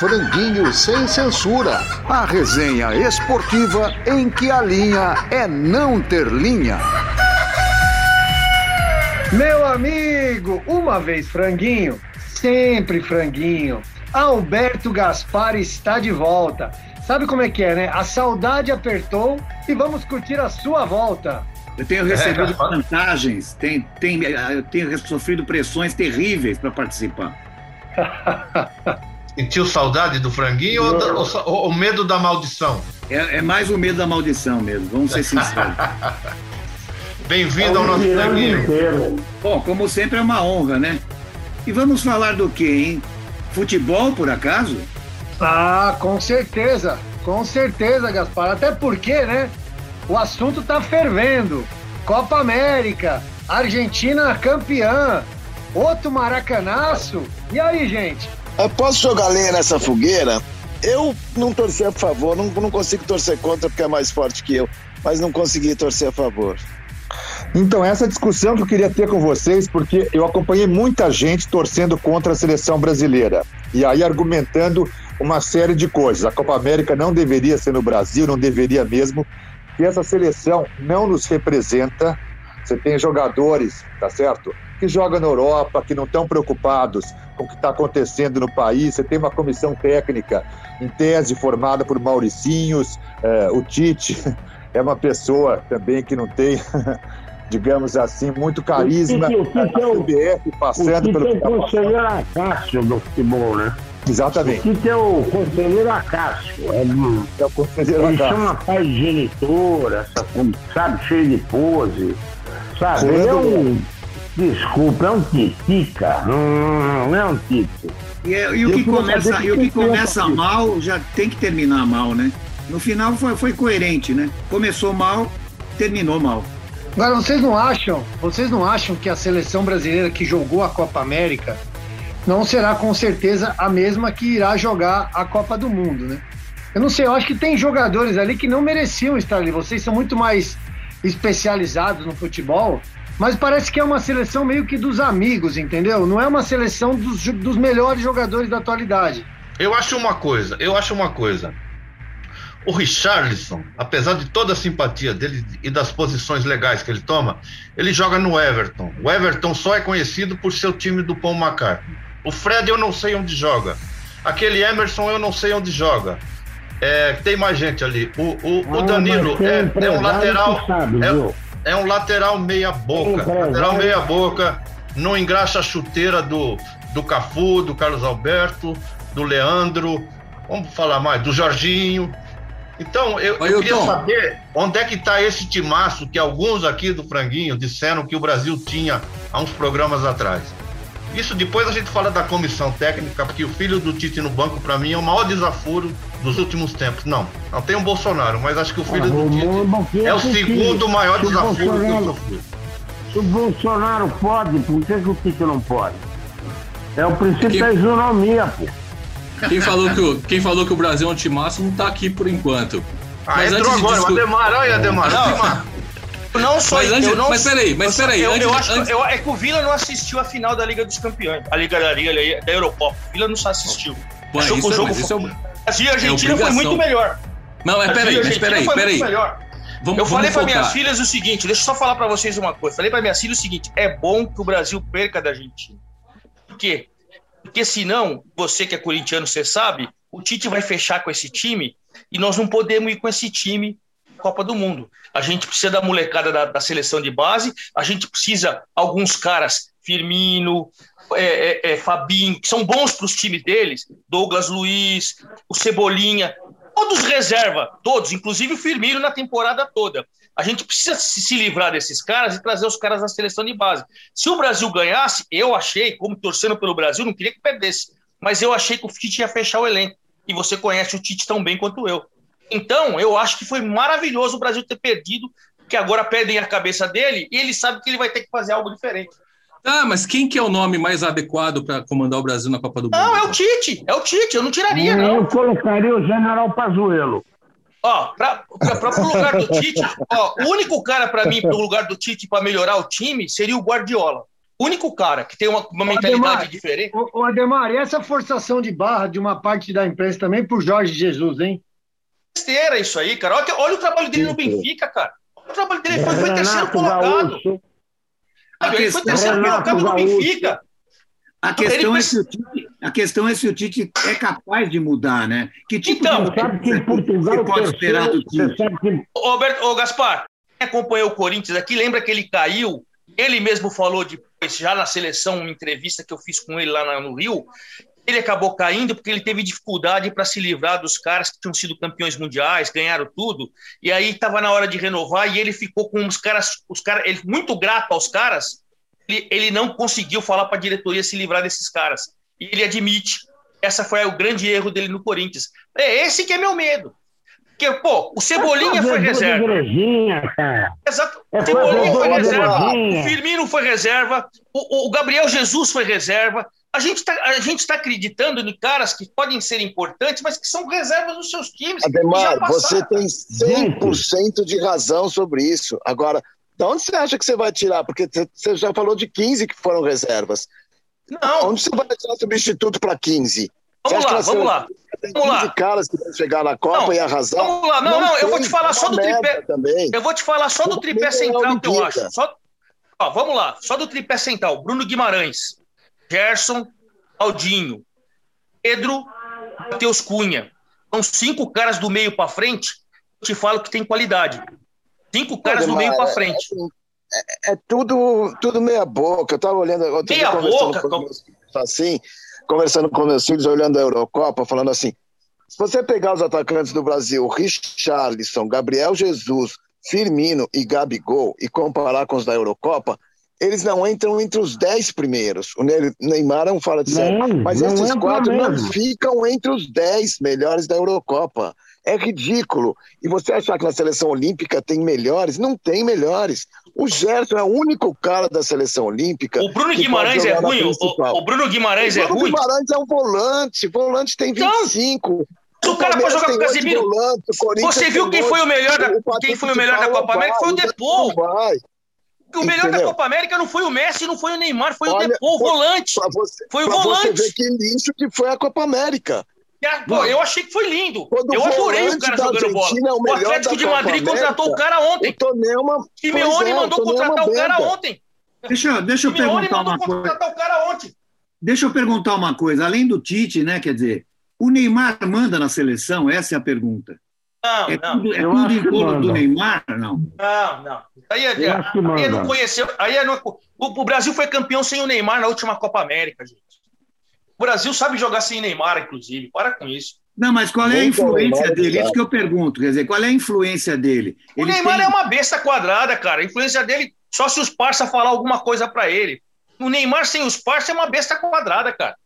Franguinho Sem Censura. A resenha esportiva em que a linha é não ter linha. Meu amigo, uma vez franguinho, sempre franguinho. Alberto Gaspar está de volta. Sabe como é que é, né? A saudade apertou e vamos curtir a sua volta. Eu tenho recebido é, vantagens, tem, tem, eu tenho sofrido pressões terríveis para participar. Sentiu saudade do franguinho ou, ou, ou, medo da maldição? É, é, mais o medo da maldição mesmo, vamos ser sinceros. Bem-vindo ao nosso franguinho. Bom, como sempre é uma honra, né? E vamos falar do que, hein? Futebol, por acaso? Ah, com certeza, com certeza, Gaspar. Até porque, né? O assunto tá fervendo. Copa América, Argentina campeã, outro maracanaço. E aí, gente? Eu posso jogar lenha nessa fogueira? Eu não torci a favor, não, não consigo torcer contra porque é mais forte que eu, mas não consegui torcer a favor. Então, essa discussão que eu queria ter com vocês, porque eu acompanhei muita gente torcendo contra a seleção brasileira. E aí argumentando uma série de coisas. A Copa América não deveria ser no Brasil, não deveria mesmo, que essa seleção não nos representa. Você tem jogadores, tá certo? Que jogam na Europa, que não estão preocupados com o que está acontecendo no país. Você tem uma comissão técnica, em tese, formada por Mauricinhos, eh, o Tite é uma pessoa também que não tem digamos assim, muito carisma. O que, o o CBF passando o pelo. O que é o conselheiro Acácio do futebol, né? Exatamente. O que é o conselheiro Acácio? É, do, é o conselheiro Eles Acácio. são uma paz genitora, sabe, cheio de pose. Sabe? Ele é um. Desculpa, é um titica. Não, não é um tico. E, é, e, o que começa, e o que começa mal já tem que terminar mal, né? No final foi, foi coerente, né? Começou mal, terminou mal. Agora, vocês não acham, vocês não acham que a seleção brasileira que jogou a Copa América não será com certeza a mesma que irá jogar a Copa do Mundo, né? Eu não sei, eu acho que tem jogadores ali que não mereciam estar ali. Vocês são muito mais especializados no futebol, mas parece que é uma seleção meio que dos amigos, entendeu? Não é uma seleção dos, dos melhores jogadores da atualidade. Eu acho uma coisa, eu acho uma coisa. O Richarlison, apesar de toda a simpatia dele e das posições legais que ele toma, ele joga no Everton. O Everton só é conhecido por ser o time do Paul McCartney. O Fred eu não sei onde joga. Aquele Emerson eu não sei onde joga. É, tem mais gente ali. O, o, o ah, Danilo é, é, um lateral. Sabe, é, é, um lateral meia boca. Lateral meia boca. Não engraxa a chuteira do, do Cafu, do Carlos Alberto, do Leandro. Vamos falar mais, do Jorginho. Então, eu, eu queria saber onde é que está esse timaço que alguns aqui do Franguinho disseram que o Brasil tinha há uns programas atrás. Isso depois a gente fala da comissão técnica, porque o filho do Tite no banco, para mim, é o maior desaforo dos últimos tempos. Não, não tem o Bolsonaro, mas acho que o filho ah, do Tite é o segundo maior desaforo que eu sofri. Se o Bolsonaro pode, por que, que o Tite não pode? É o princípio que... da isonomia, pô. Quem falou, que o, quem falou que o Brasil é um timaço não tá aqui por enquanto. Ah, mas entrou agora, discu... o Ademar, olha Ademar, Ademar. Não só mas, antes, não, mas peraí, mas peraí. Eu, eu acho antes... eu, é que o Vila não assistiu a final da Liga dos Campeões, a Liga da Liga da Eurocopa. O Vila não só assistiu. Pô, Achou que o jogo foi... é... A Argentina é foi muito melhor. Não, mas peraí, mas peraí, peraí. Vamos, eu falei para minhas filhas o seguinte, deixa eu só falar para vocês uma coisa. Falei para minhas filhas o seguinte: é bom que o Brasil perca da Argentina. Por quê? Porque senão, você que é corintiano, você sabe, o Tite vai fechar com esse time e nós não podemos ir com esse time Copa do Mundo. A gente precisa da molecada da, da seleção de base, a gente precisa alguns caras, Firmino, é, é, é, Fabinho, que são bons para os times deles, Douglas Luiz, o Cebolinha, todos reserva, todos, inclusive o Firmino na temporada toda. A gente precisa se livrar desses caras e trazer os caras da seleção de base. Se o Brasil ganhasse, eu achei, como torcendo pelo Brasil, não queria que perdesse, mas eu achei que o Tite ia fechar o elenco. E você conhece o Tite tão bem quanto eu. Então, eu acho que foi maravilhoso o Brasil ter perdido, que agora perdem a cabeça dele e ele sabe que ele vai ter que fazer algo diferente. Ah, mas quem que é o nome mais adequado para comandar o Brasil na Copa do Mundo? Não, é o Tite. É o Tite. Eu não tiraria, não. Eu colocaria o General Pazuello. Ó, para o lugar do Tite, ó, o único cara para mim, para o lugar do Tite, para melhorar o time, seria o Guardiola. O único cara que tem uma, uma mentalidade Ademar, diferente. O, o Ademar, e essa forçação de barra de uma parte da imprensa também por Jorge Jesus, hein? Besteira isso aí, cara. Olha, olha o trabalho dele no Benfica, cara. O trabalho dele foi, foi terceiro colocado. Ele foi terceiro colocado no Benfica. A questão, é se o Tite, a questão é se o Tite é capaz de mudar, né? Que tipo então, de sabe que em Portugal pode esperar do Tite? Que... Roberto, ô Gaspar, quem acompanhou o Corinthians aqui, lembra que ele caiu? Ele mesmo falou depois, já na seleção, uma entrevista que eu fiz com ele lá no Rio, ele acabou caindo porque ele teve dificuldade para se livrar dos caras que tinham sido campeões mundiais, ganharam tudo, e aí estava na hora de renovar e ele ficou com os caras, os caras, ele muito grato aos caras, ele, ele não conseguiu falar para a diretoria se livrar desses caras. E ele admite. Essa foi o grande erro dele no Corinthians. É esse que é meu medo. Porque, pô, o Cebolinha foi reserva. Exato. O Cebolinha foi reserva. O Firmino foi reserva. O, o Gabriel Jesus foi reserva. A gente está tá acreditando em caras que podem ser importantes, mas que são reservas dos seus times. Ademar, você tem 100% de razão sobre isso. Agora, de onde você acha que você vai tirar? Porque você já falou de 15 que foram reservas. Não. Onde você vai tirar substituto para 15? Vamos lá, vamos lá. Tem 15 lá. caras que vão chegar na Copa não, e arrasar. Vamos lá, não, não, não eu vou te falar só do tripé. Também. Eu vou te falar só do tripé central que eu acho. Só... Ó, vamos lá, só do tripé central. Bruno Guimarães, Gerson, Aldinho, Pedro, Matheus Cunha. São cinco caras do meio para frente. Eu te falo que tem qualidade. Cinco caras do meio para frente. É, é, é, tudo, tudo meia boca. Eu tava olhando. Eu meia boca? Com meus, assim, conversando com meus filhos, olhando a Eurocopa, falando assim: se você pegar os atacantes do Brasil, Richarlison, Gabriel Jesus, Firmino e Gabigol, e comparar com os da Eurocopa, eles não entram entre os dez primeiros. O Neymar não fala de sério, mas esses quatro mesmo. não ficam entre os dez melhores da Eurocopa. É ridículo. E você achar que na seleção olímpica tem melhores? Não tem melhores. O Gerson é o único cara da seleção olímpica. O Bruno Guimarães é ruim. O, o, Bruno Guimarães o Bruno é ruim. O Bruno Guimarães é um volante. Volante tem 25. Então, o cara pode jogar com o Casemiro. Volante, você viu quem foi o melhor da, quem foi o melhor da Copa América? Foi o Depou. O melhor Entendeu? da Copa América não foi o Messi, não foi o Neymar, foi Olha, o Depou, o volante. Você, foi o volante. Você ver que lixo que foi a Copa América. Pô, eu achei que foi lindo. Quando eu adorei o cara jogando bola. É o, o Atlético de Madrid América, contratou o cara ontem. O Tonelma, Simeone é, mandou contratar o cara ontem. Deixa, deixa eu perguntar uma coisa. o cara ontem. Deixa eu perguntar uma coisa. Além do Tite, né? Quer dizer, o Neymar manda na seleção? Essa é a pergunta. Não, é não. Tudo, é tudo em torno do Neymar, não? Não, não. Aí, é, aí não conheceu. Aí é, não, o, o Brasil foi campeão sem o Neymar na última Copa América, gente. O Brasil sabe jogar sem Neymar, inclusive. Para com isso. Não, mas qual é a influência dele? Isso que eu pergunto. Quer dizer, qual é a influência dele? O Neymar tem... é uma besta quadrada, cara. A influência dele, só se os parça falar alguma coisa para ele. O Neymar sem os parça é uma besta quadrada, cara.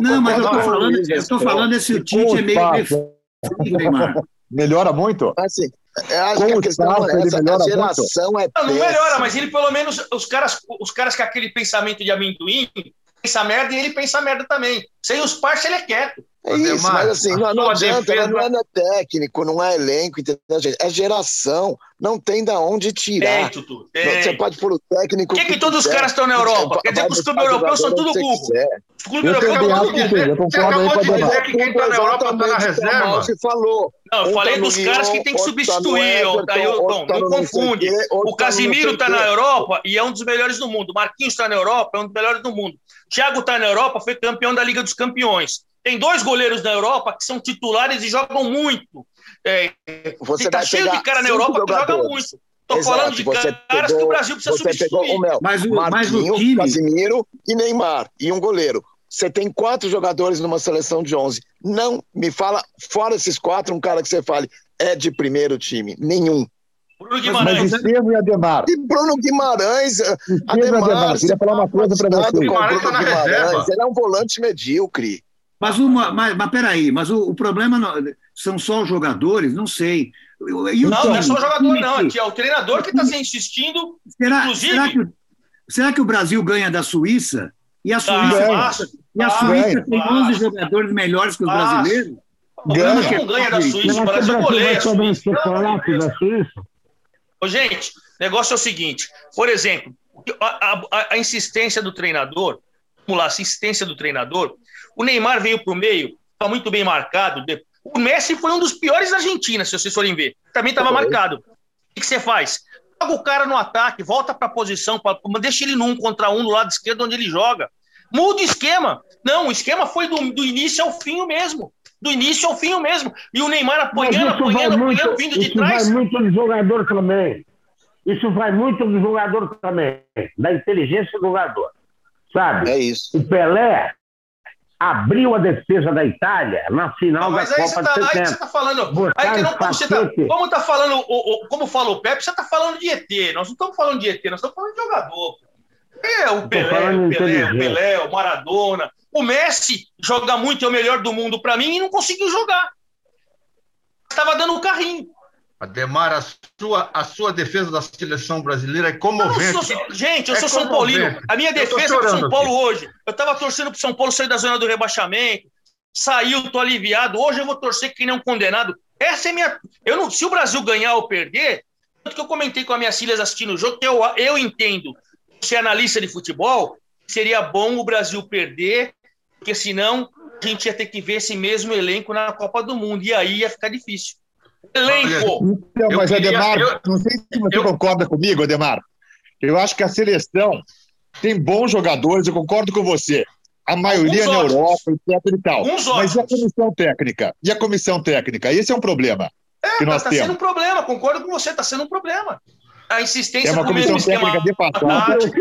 Não, mas eu tô falando, eu tô falando esse o Tite é meio Neymar. Melhora muito? Assim, eu acho que a questão é essa, a geração muito? é Não, não melhora, mas ele pelo menos, os caras, os caras com aquele pensamento de amendoim, pensa merda e ele pensa merda também. Sem os parceiros, ele é quieto. É isso, mas assim, não, não adianta, defesa... não é técnico, não é elenco, entendeu, É geração, não tem da onde tirar. Tem, Tutu, tem. Você pode pôr o técnico. Por que, que, todos os caras estão na Europa? Quer dizer que os clubes europeus são tudo burro. Os clubes europeus são tudo burro. Você acabou de dizer que quem está na Europa está na reserva. Você falou. Não, eu falei dos caras que tem que substituir, Ailton. Não confunde. O Casimiro está na Europa e é um dos melhores do mundo. O Marquinhos está na Europa, é um dos melhores do mundo. Thiago está na Europa, foi campeão da Liga dos Campeões. Tem dois goleiros na Europa que são titulares e jogam muito. É, você tá cheio de cara na Europa que joga muito. Estou falando de caras pegou, que o Brasil precisa você substituir. Pegou o Mel, mas o, mas o time... Casimiro e Neymar, e um goleiro. Você tem quatro jogadores numa seleção de 11. Não me fala, fora esses quatro, um cara que você fale é de primeiro time. Nenhum. Bruno Guimarães. Mas Estevam e Ademar. E Bruno Guimarães. Ademar, Ademar queria falar uma coisa para você. Bruno Guimarães, tá Guimarães, ele é um volante medíocre. Mas, uma, mas, mas peraí, mas o, o problema não, são só os jogadores? Não sei. não, não é só o jogador, não. Aqui é o treinador que está se insistindo. Será, inclusive... será, que, será que o Brasil ganha da Suíça? E a Suíça, e a Suíça tem 11 jogadores melhores que os brasileiros? O Brasil não ganha da Suíça, o Brasil goleia Suíça. Ô, gente, o negócio é o seguinte: por exemplo, a, a, a insistência do treinador, vamos lá, a insistência do treinador, o Neymar veio para o meio, está muito bem marcado. O Messi foi um dos piores da Argentina, se vocês forem ver. Também estava marcado. O que você faz? Joga o cara no ataque, volta para a posição, pra, deixa ele num contra um do lado esquerdo onde ele joga. Muda o esquema. Não, o esquema foi do, do início ao fim o mesmo. Do início ao fim o mesmo. E o Neymar apanhando, apanhando, muito, apanhando, vindo de trás. Isso vai muito do jogador também. Isso vai muito do jogador também. Da inteligência do jogador. Sabe? É isso. O Pelé abriu a defesa da Itália na final da Copa tá, de 70. Aí você tá falando, aí que não, como, você tá, como tá falando, o, o, como fala o Pepe, você tá falando de ET. Nós não estamos falando de ET, nós estamos falando de jogador. É, o Pelé, o Pelé, o Pelé, o Maradona. O Messi joga muito, é o melhor do mundo para mim e não conseguiu jogar. Estava dando um carrinho. Ademar, a sua, a sua defesa da seleção brasileira é comovente. Eu sou, gente, eu é sou São Paulino. A minha defesa pro São Paulo aqui. hoje. Eu estava torcendo pro São Paulo sair da zona do rebaixamento. Saiu, tô aliviado. Hoje eu vou torcer que nem um condenado. Essa é minha. Eu não, se o Brasil ganhar ou perder, tanto que eu comentei com as minhas filhas assistindo o jogo, que eu, eu entendo, ser analista de futebol, seria bom o Brasil perder, porque senão a gente ia ter que ver esse mesmo elenco na Copa do Mundo. E aí ia ficar difícil. Elenco! Então, mas, queria, Ademar, eu, não sei se você eu, concorda comigo, Ademar. Eu acho que a seleção tem bons jogadores, eu concordo com você. A maioria na Europa, etc e tal. Uns mas e a comissão técnica? E a comissão técnica? Esse é um problema. É, que nós tá temos. sendo um problema, concordo com você, está sendo um problema. A insistência é uma comissão técnica de passagem.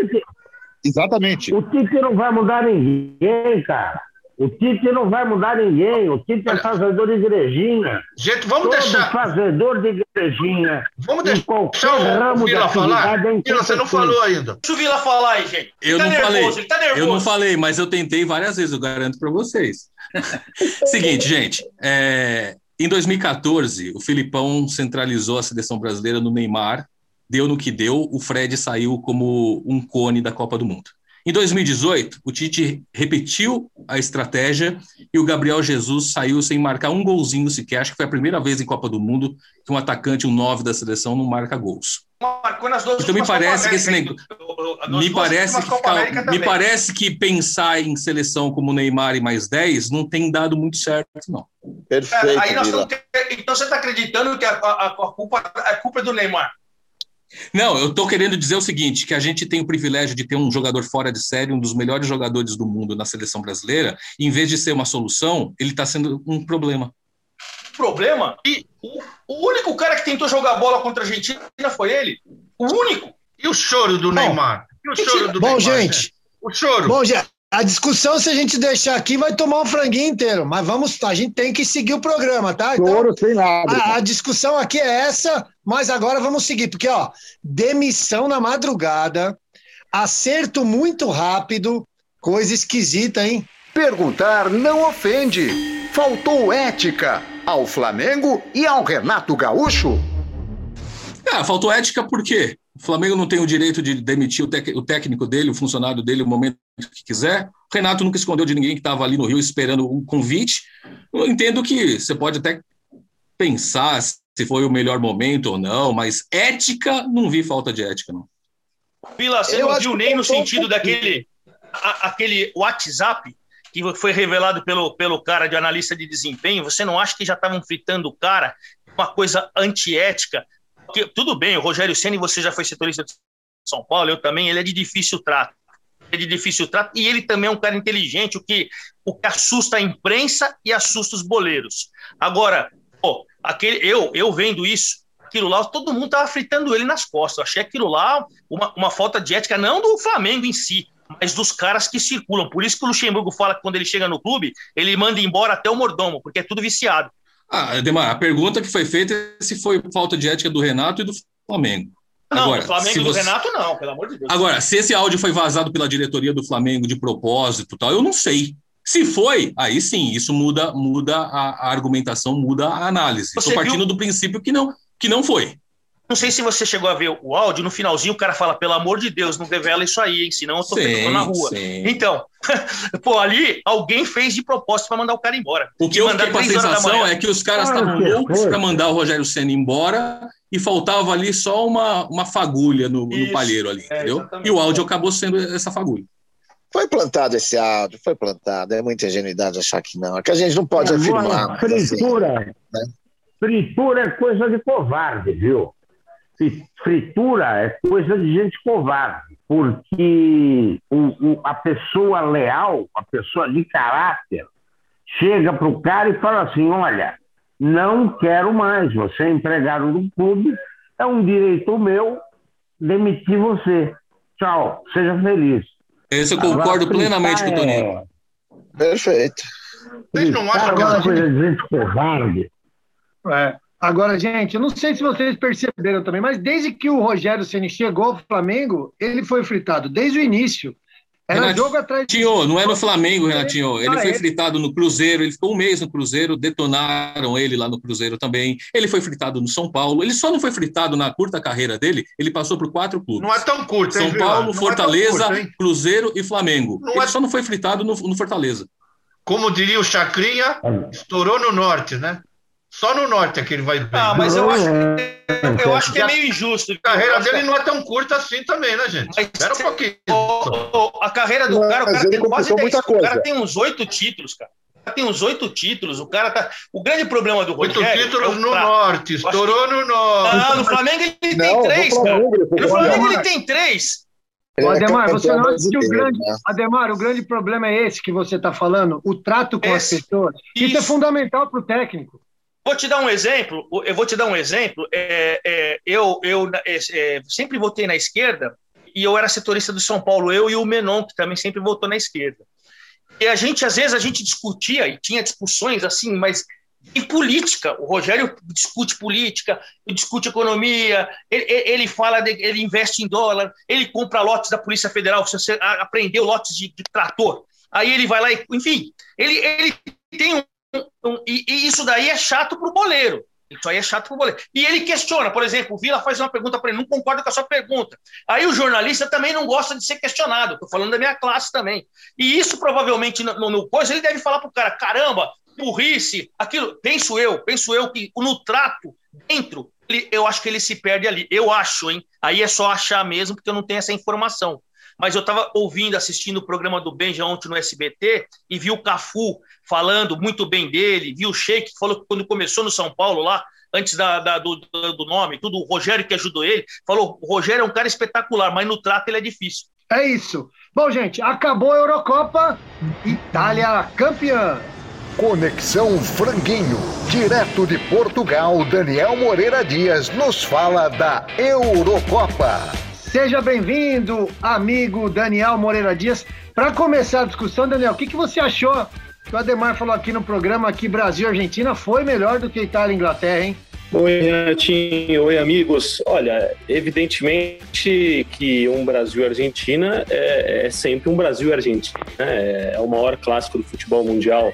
Exatamente. O Tite não vai mudar ninguém, cara. O Tite não vai mudar ninguém. O Tite é fazedor de igrejinha. Gente, vamos Todo deixar. fazedor de igrejinha. Vamos deixar o ramo Vila falar. É Vila, você não falou ainda. Deixa o Vila falar aí, gente. Eu tá não nervoso, falei. Tá eu não falei, mas eu tentei várias vezes, eu garanto para vocês. Seguinte, gente. É... Em 2014, o Filipão centralizou a seleção brasileira no Neymar, deu no que deu, o Fred saiu como um cone da Copa do Mundo. Em 2018, o Tite repetiu a estratégia e o Gabriel Jesus saiu sem marcar um golzinho sequer. Acho que foi a primeira vez em Copa do Mundo que um atacante, um 9 da seleção, não marca gols. Então me parece que esse negócio. Me parece que, ficar, me parece que pensar em seleção como Neymar e mais 10 não tem dado muito certo, não. Perfeito. É, então você está acreditando que a, a, a, culpa, a culpa é do Neymar? Não, eu estou querendo dizer o seguinte: que a gente tem o privilégio de ter um jogador fora de série, um dos melhores jogadores do mundo na seleção brasileira, e em vez de ser uma solução, ele está sendo um problema. Problema? E o, o, único cara que tentou jogar bola contra a Argentina foi ele. O único. E o choro do Bom, Neymar? E o choro do Bom, Neymar, gente. Né? O choro. Bom, gente. A discussão, se a gente deixar aqui, vai tomar um franguinho inteiro. Mas vamos, a gente tem que seguir o programa, tá? Então, Choro sem nada. A, a, discussão aqui é essa, mas agora vamos seguir, porque, ó, demissão na madrugada, acerto muito rápido, coisa esquisita, hein? Perguntar não ofende. Faltou ética ao Flamengo e ao Renato Gaúcho? Ah, faltou ética por quê? O Flamengo não tem o direito de demitir o, o técnico dele, o funcionário dele, o momento que quiser. O Renato nunca escondeu de ninguém que estava ali no Rio esperando um convite. Eu entendo que você pode até pensar se foi o melhor momento ou não, mas ética, não vi falta de ética, não. Vila, você Eu não viu nem no sentido daquele a, aquele WhatsApp que foi revelado pelo, pelo cara de analista de desempenho? Você não acha que já estavam fritando o cara? Uma coisa antiética? Porque, tudo bem, o Rogério Senna, você já foi setorista de São Paulo, eu também, ele é de difícil trato. É de difícil trato e ele também é um cara inteligente, o que, o que assusta a imprensa e assusta os boleiros. Agora, aquele, eu, eu vendo isso, aquilo lá, todo mundo tava fritando ele nas costas. Eu achei aquilo lá uma, uma falta de ética, não do Flamengo em si, mas dos caras que circulam. Por isso que o Luxemburgo fala que quando ele chega no clube, ele manda embora até o mordomo, porque é tudo viciado. Ah, Demar, a pergunta que foi feita é se foi falta de ética do Renato e do Flamengo. Não, Agora, do Flamengo e do Renato não, pelo amor de Deus. Agora, se esse áudio foi vazado pela diretoria do Flamengo de propósito tal, eu não sei. Se foi, aí sim, isso muda, muda a, a argumentação, muda a análise. Estou partindo viu... do princípio que não, que não foi. Não sei se você chegou a ver o áudio, no finalzinho o cara fala, pelo amor de Deus, não revela isso aí, hein? Senão eu tô sim, na rua. Sim. Então, pô, ali alguém fez de propósito para mandar o cara embora. O que eu fiquei com a sensação é que os caras estavam ah, loucos para mandar o Rogério Senna embora e faltava ali só uma, uma fagulha no, no palheiro ali, é, entendeu? E o áudio acabou sendo essa fagulha. Foi plantado esse áudio, foi plantado. É muita ingenuidade achar que não. É que a gente não pode afirmar. Fritura, assim, né? fritura é coisa de covarde, viu? fritura é coisa de gente covarde, porque o, o, a pessoa leal, a pessoa de caráter, chega para o cara e fala assim: olha, não quero mais, você é empregado do clube, é um direito meu demitir você. Tchau, seja feliz. Esse eu concordo Agora, plenamente com o Toninho. É... Perfeito. Vocês não acham que é coisa de gente covarde? É. Agora, gente, eu não sei se vocês perceberam também, mas desde que o Rogério Ceni chegou ao Flamengo, ele foi fritado desde o início. Era Renatinho, jogo atrás de... não é no Flamengo, Renatinho. Ele foi fritado no Cruzeiro, ele ficou um mês no Cruzeiro, detonaram ele lá no Cruzeiro também. Ele foi fritado no São Paulo. Ele só não foi fritado na curta carreira dele, ele passou por quatro clubes. Não é tão curto, São Paulo, Fortaleza, é curto, Cruzeiro e Flamengo. Não ele é... só não foi fritado no, no Fortaleza. Como diria o Chacrinha, estourou no norte, né? Só no norte é que ele vai bem. Ah, mas eu acho, eu acho que é meio injusto. A carreira dele não é tão curta assim também, né, gente? Mas, Espera um pouquinho. O, a carreira do cara, o cara tem quase 10, O cara tem uns oito títulos, cara. Tem uns oito títulos, o cara tá. O grande problema do Rogério. Oito títulos é no norte, estourou que... no norte. Não, no Flamengo ele tem não, três, cara. No Flamengo ele tem três. O Ademar, você não acha que o grande, né? Ademar, o grande problema é esse que você está falando, o trato com esse, as pessoas. Isso, isso é fundamental para o técnico. Vou te dar um exemplo. Eu vou te dar um exemplo. É, é, eu eu é, é, sempre votei na esquerda e eu era setorista do São Paulo. Eu e o Menon que também sempre votou na esquerda. E a gente às vezes a gente discutia e tinha discussões assim, mas em política. O Rogério discute política, discute economia. Ele, ele fala, de, ele investe em dólar. Ele compra lotes da Polícia Federal. Você aprendeu lotes de, de trator. Aí ele vai lá e, enfim, ele, ele tem um e, e, isso daí é chato para o boleiro. Isso aí é chato para o boleiro. E ele questiona, por exemplo, o Vila faz uma pergunta para ele, não concordo com a sua pergunta. Aí o jornalista também não gosta de ser questionado. Estou falando da minha classe também. E isso provavelmente no, no, no coisa ele deve falar para o cara: caramba, burrice, aquilo. Penso eu, penso eu que no trato, dentro, ele, eu acho que ele se perde ali. Eu acho, hein? Aí é só achar mesmo, porque eu não tenho essa informação mas eu estava ouvindo, assistindo o programa do Benja ontem no SBT e vi o Cafu falando muito bem dele, vi o Sheik, que falou que quando começou no São Paulo lá, antes da, da do, do, nome, tudo, o Rogério que ajudou ele, falou, o Rogério é um cara espetacular, mas no trato ele é difícil. É isso. Bom, gente, acabou a Eurocopa, Itália campeã. Conexão Franguinho, direto de Portugal, Daniel Moreira Dias nos fala da Eurocopa. Seja bem-vindo, amigo Daniel Moreira Dias. Para começar a discussão, Daniel, o que, que você achou que o Ademar falou aqui no programa que Brasil e Argentina foi melhor do que Itália e Inglaterra, hein? Oi, Renatinho. Oi, amigos. Olha, evidentemente que um Brasil e Argentina é, é sempre um Brasil e Argentina. Né? É o maior clássico do futebol mundial.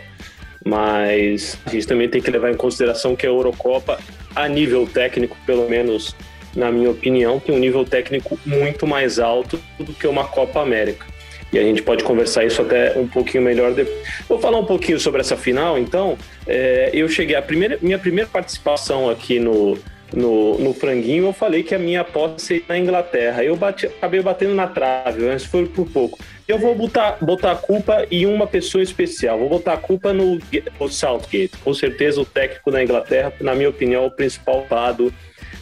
Mas a gente também tem que levar em consideração que a Eurocopa, a nível técnico, pelo menos na minha opinião, tem um nível técnico muito mais alto do que uma Copa América. E a gente pode conversar isso até um pouquinho melhor depois. Vou falar um pouquinho sobre essa final, então. É, eu cheguei, a primeira, minha primeira participação aqui no, no, no franguinho, eu falei que a minha aposta seria na Inglaterra. Eu bati, acabei batendo na trave, mas foi por pouco. Eu vou botar, botar a culpa em uma pessoa especial. Vou botar a culpa no, no Southgate. Com certeza, o técnico da Inglaterra, na minha opinião, é o principal lado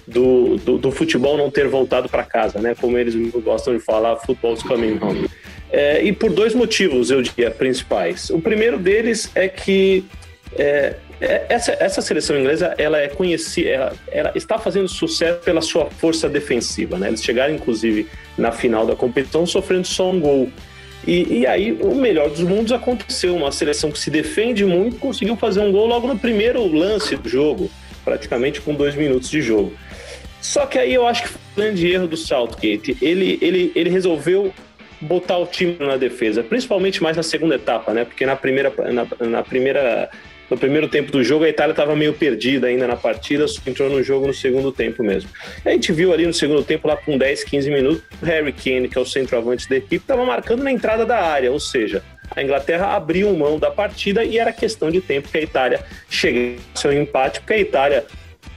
do, do, do futebol não ter voltado para casa, né? Como eles gostam de falar, football's coming home. É, e por dois motivos, eu diria, principais. O primeiro deles é que é, é essa, essa seleção inglesa ela é conhecida, ela, ela, está fazendo sucesso pela sua força defensiva. Né? Eles chegaram, inclusive, na final da competição sofrendo só um gol. E, e, aí, o melhor dos mundos aconteceu. Uma seleção que se defende muito conseguiu fazer um gol logo no primeiro lance do jogo, praticamente com dois minutos de jogo. Só que aí eu acho que foi um grande erro do Southgate. Ele, ele, ele resolveu botar o time na defesa, principalmente mais na segunda etapa, né? Porque na primeira, na, na primeira, no primeiro tempo do jogo, a Itália estava meio perdida ainda na partida, só entrou no jogo no segundo tempo mesmo. A gente viu ali no segundo tempo, lá com 10, 15 minutos, o Harry Kane, que é o centroavante da equipe, estava marcando na entrada da área, ou seja, a Inglaterra abriu mão da partida e era questão de tempo que a Itália chegasse ao empate, porque a Itália,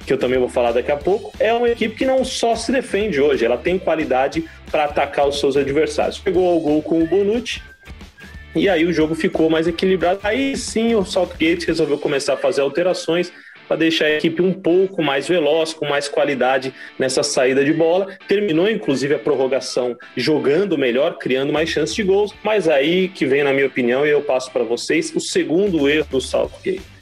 que eu também vou falar daqui a pouco, é uma equipe que não só se defende hoje, ela tem qualidade para atacar os seus adversários. Pegou o gol com o Bonucci, e aí o jogo ficou mais equilibrado. Aí sim o Southgate resolveu começar a fazer alterações para deixar a equipe um pouco mais veloz, com mais qualidade nessa saída de bola. Terminou, inclusive, a prorrogação jogando melhor, criando mais chances de gols. Mas aí que vem, na minha opinião, e eu passo para vocês, o segundo erro do Southgate.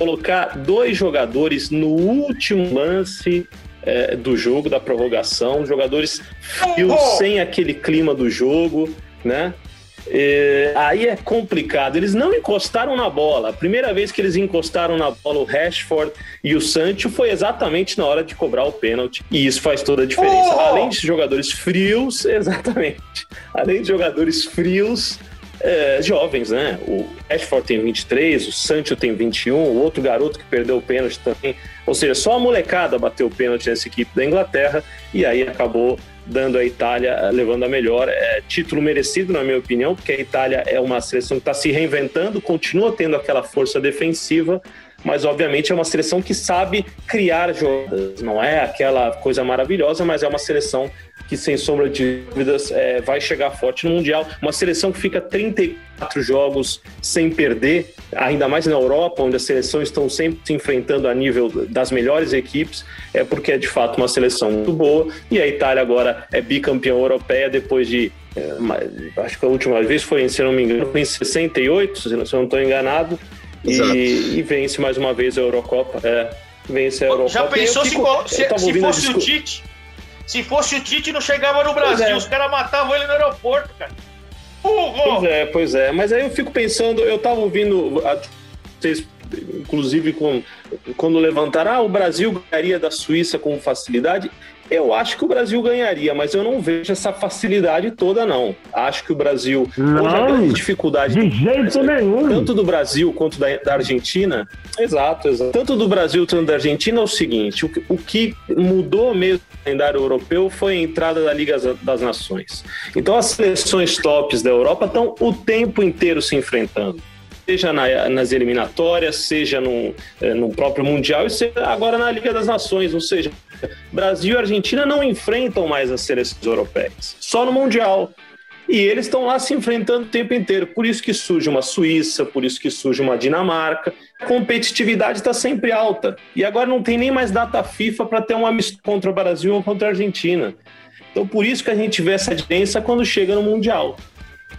Colocar dois jogadores no último lance é, do jogo, da prorrogação, jogadores frios, oh! sem aquele clima do jogo, né? É, aí é complicado. Eles não encostaram na bola. A primeira vez que eles encostaram na bola, o Rashford e o Sancho foi exatamente na hora de cobrar o pênalti. E isso faz toda a diferença. Oh! Além de jogadores frios, exatamente. Além de jogadores frios, é, jovens, né? O Rashford tem 23, o Sancho tem 21, o outro garoto que perdeu o pênalti também. Ou seja, só a molecada bateu o pênalti nessa equipe da Inglaterra e aí acabou dando a Itália, eh, levando a melhor. É, título merecido, na minha opinião, porque a Itália é uma seleção que está se reinventando, continua tendo aquela força defensiva, mas obviamente é uma seleção que sabe criar jogadas. Não é aquela coisa maravilhosa, mas é uma seleção que, sem sombra de dúvidas, é, vai chegar forte no Mundial. Uma seleção que fica 34 jogos sem perder, ainda mais na Europa, onde as seleções estão sempre se enfrentando a nível das melhores equipes, é porque é de fato uma seleção muito boa. E a Itália agora é bicampeã europeia depois de. É, acho que a última vez foi, se não me engano, em 68, se não estou enganado. E, e, vence mais uma vez a Eurocopa. É, vence a Eurocopa. Já pensou fico, se, se, se fosse o Tite? Se fosse o Tite, não chegava no Brasil. É. Os caras matavam ele no aeroporto, cara. Pois é, pois é. Mas aí eu fico pensando, eu tava ouvindo vocês, inclusive, com, quando levantaram, ah, o Brasil ganharia da Suíça com facilidade. Eu acho que o Brasil ganharia, mas eu não vejo essa facilidade toda, não. Acho que o Brasil. Não, hoje a grande dificuldade. De jeito nenhum. Tanto do Brasil quanto da, da, Argentina. Exato, exato. Tanto do Brasil quanto da Argentina é o seguinte: o, o que mudou mesmo no calendário europeu foi a entrada da Liga das Nações. Então as seleções tops da Europa estão o tempo inteiro se enfrentando seja na, nas eliminatórias, seja no, eh, no próprio Mundial e seja agora na Liga das Nações. Ou seja, Brasil e Argentina não enfrentam mais as seleções europeias, só no Mundial. E eles estão lá se enfrentando o tempo inteiro. Por isso que surge uma Suíça, por isso que surge uma Dinamarca. A competitividade está sempre alta. E agora não tem nem mais data FIFA para ter um amistoso contra o Brasil ou contra a Argentina. Então, por isso que a gente vê essa diferença quando chega no Mundial.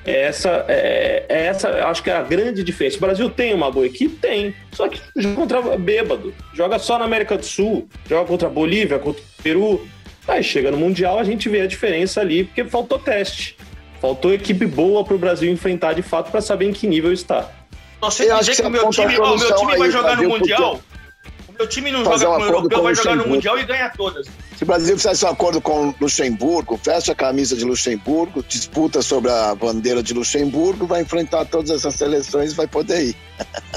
É essa, é, é, essa, acho que é a grande diferença. O Brasil tem uma boa equipe? Tem. Só que joga contra bêbado. Joga só na América do Sul. Joga contra a Bolívia, contra o Peru. Aí chega no Mundial, a gente vê a diferença ali, porque faltou teste. Faltou equipe boa para o Brasil enfrentar de fato para saber em que nível está. Você dizer que, que o meu time, o meu time vai jogar no Mundial? O meu time não joga com o europeu, vai jogar no Mundial e ganha todas. Se o Brasil fizesse um acordo com Luxemburgo, fecha a camisa de Luxemburgo, disputa sobre a bandeira de Luxemburgo, vai enfrentar todas essas seleções e vai poder ir.